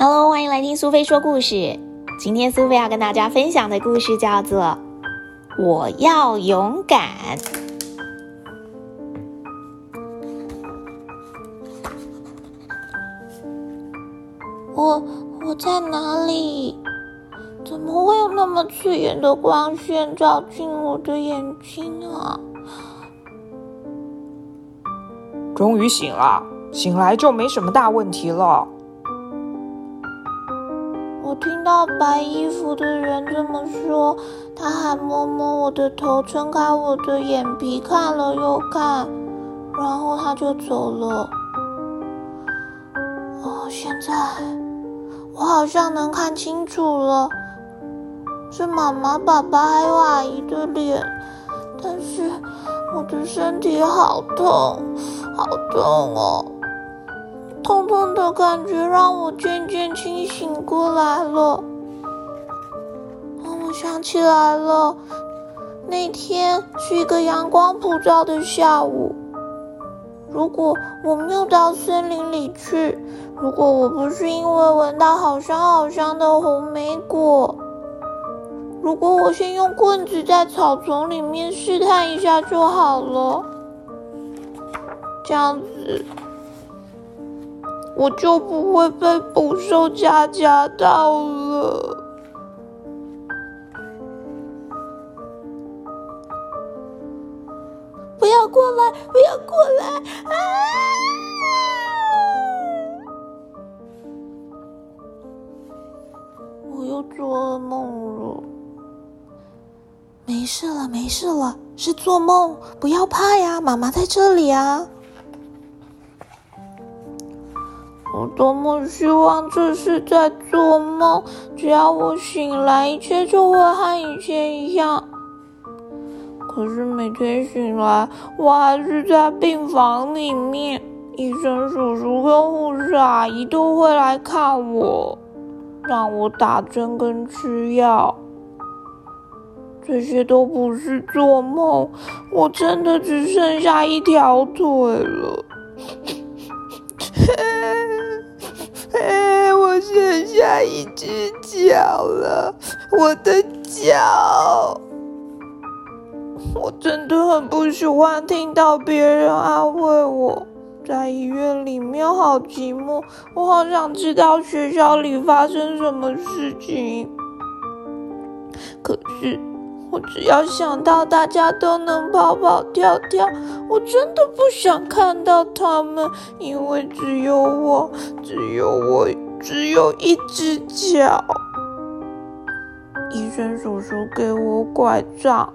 Hello，欢迎来听苏菲说故事。今天苏菲要跟大家分享的故事叫做《我要勇敢》。我我在哪里？怎么会有那么刺眼的光线照进我的眼睛啊？终于醒了，醒来就没什么大问题了。听到白衣服的人这么说，他还摸摸我的头，撑开我的眼皮，看了又看，然后他就走了。哦，现在我好像能看清楚了，是妈妈、爸爸还有阿姨的脸，但是我的身体好痛。好痛哦！痛痛的感觉让我渐渐清醒过来了。我想起来了，那天是一个阳光普照的下午。如果我没有到森林里去，如果我不是因为闻到好香好香的红莓果，如果我先用棍子在草丛里面试探一下就好了。这样子，我就不会被捕兽夹夹到了。不要过来！不要过来！啊！我又做噩梦了。没事了，没事了，是做梦，不要怕呀，妈妈在这里啊。我多么希望这是在做梦，只要我醒来，一切就会和以前一样。可是每天醒来，我还是在病房里面，医生叔叔跟护士阿姨都会来看我，让我打针跟吃药。这些都不是做梦，我真的只剩下一条腿了。下一只脚了，我的脚。我真的很不喜欢听到别人安慰我，在医院里面好寂寞，我好想知道学校里发生什么事情。可是。我只要想到大家都能跑跑跳跳，我真的不想看到他们，因为只有我，只有我，只有一只脚。医生叔叔给我拐杖，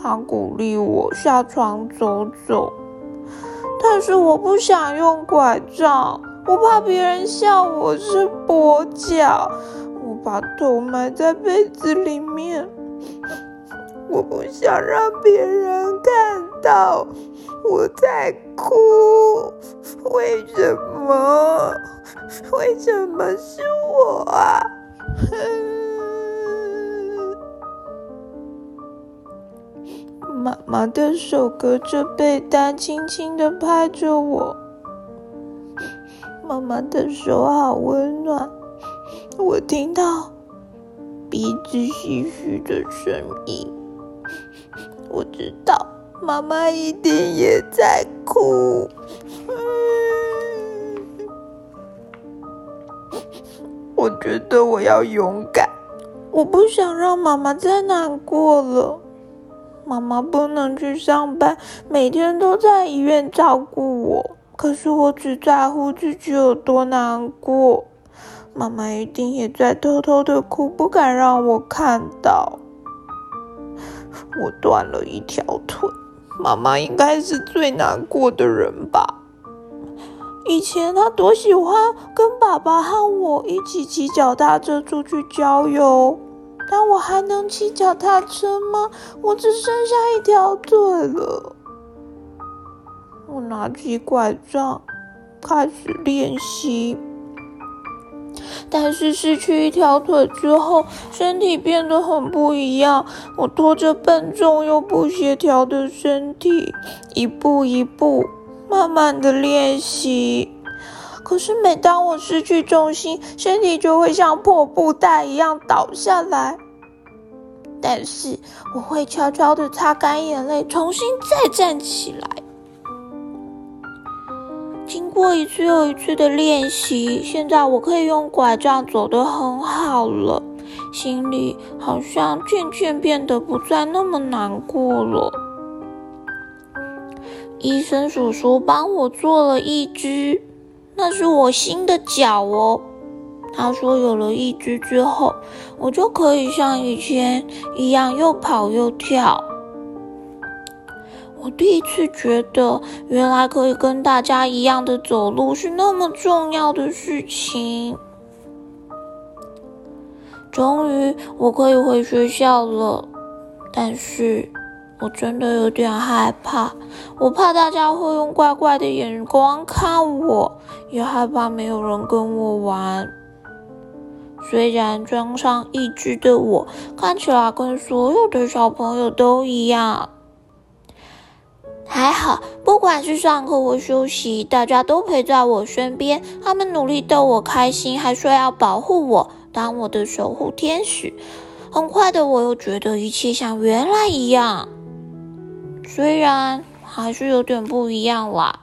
他鼓励我下床走走，但是我不想用拐杖，我怕别人笑我是跛脚，我把头埋在被子里面。我不想让别人看到我在哭，为什么？为什么是我啊？妈妈的手隔着被单，轻轻的拍着我。妈妈的手好温暖，我听到鼻子唏嘘的声音。我知道妈妈一定也在哭。我觉得我要勇敢，我不想让妈妈再难过了。妈妈不能去上班，每天都在医院照顾我。可是我只在乎自己有多难过，妈妈一定也在偷偷的哭，不敢让我看到。我断了一条腿，妈妈应该是最难过的人吧。以前她多喜欢跟爸爸和我一起骑脚踏车出去郊游，但我还能骑脚踏车吗？我只剩下一条腿了。我拿起拐杖，开始练习。但是失去一条腿之后，身体变得很不一样。我拖着笨重又不协调的身体，一步一步，慢慢的练习。可是每当我失去重心，身体就会像破布袋一样倒下来。但是我会悄悄的擦干眼泪，重新再站起来。经过一次又一次的练习，现在我可以用拐杖走得很好了，心里好像渐渐变得不再那么难过了。医生叔叔帮我做了一只，那是我新的脚哦。他说有了一只之后，我就可以像以前一样又跑又跳。我第一次觉得，原来可以跟大家一样的走路是那么重要的事情。终于，我可以回学校了，但是。我真的有点害怕，我怕大家会用怪怪的眼光看我，也害怕没有人跟我玩。虽然装上义肢的我看起来跟所有的小朋友都一样，还好，不管是上课或休息，大家都陪在我身边，他们努力逗我开心，还说要保护我，当我的守护天使。很快的，我又觉得一切像原来一样。虽然还是有点不一样啦。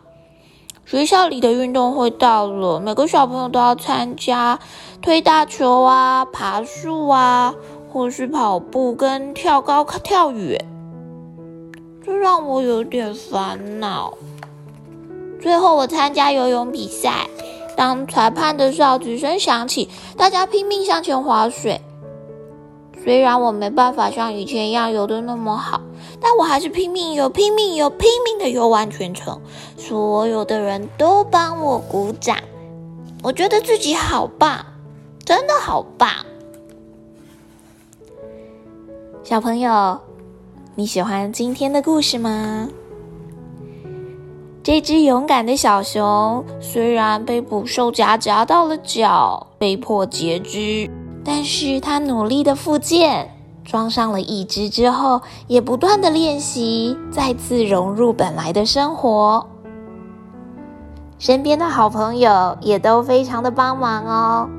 学校里的运动会到了，每个小朋友都要参加推大球啊、爬树啊，或是跑步跟跳高跳远，这让我有点烦恼。最后，我参加游泳比赛，当裁判的哨子声响起，大家拼命向前划水。虽然我没办法像以前一样游的那么好。但我还是拼命游，拼命游，拼命的游完全程。所有的人都帮我鼓掌，我觉得自己好棒，真的好棒。小朋友，你喜欢今天的故事吗？这只勇敢的小熊虽然被捕兽夹夹到了脚，被迫截肢，但是它努力的复健。装上了一只之后，也不断的练习，再次融入本来的生活。身边的好朋友也都非常的帮忙哦。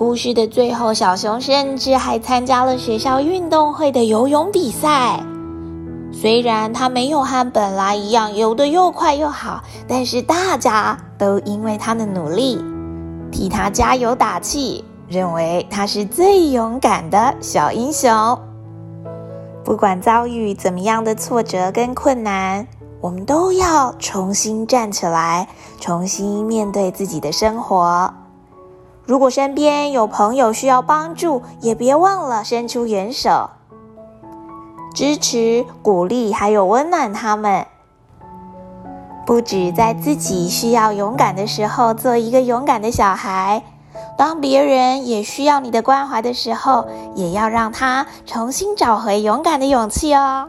故事的最后，小熊甚至还参加了学校运动会的游泳比赛。虽然他没有和本来一样游得又快又好，但是大家都因为他的努力，替他加油打气。认为他是最勇敢的小英雄。不管遭遇怎么样的挫折跟困难，我们都要重新站起来，重新面对自己的生活。如果身边有朋友需要帮助，也别忘了伸出援手，支持、鼓励，还有温暖他们。不止在自己需要勇敢的时候，做一个勇敢的小孩。当别人也需要你的关怀的时候，也要让他重新找回勇敢的勇气哦。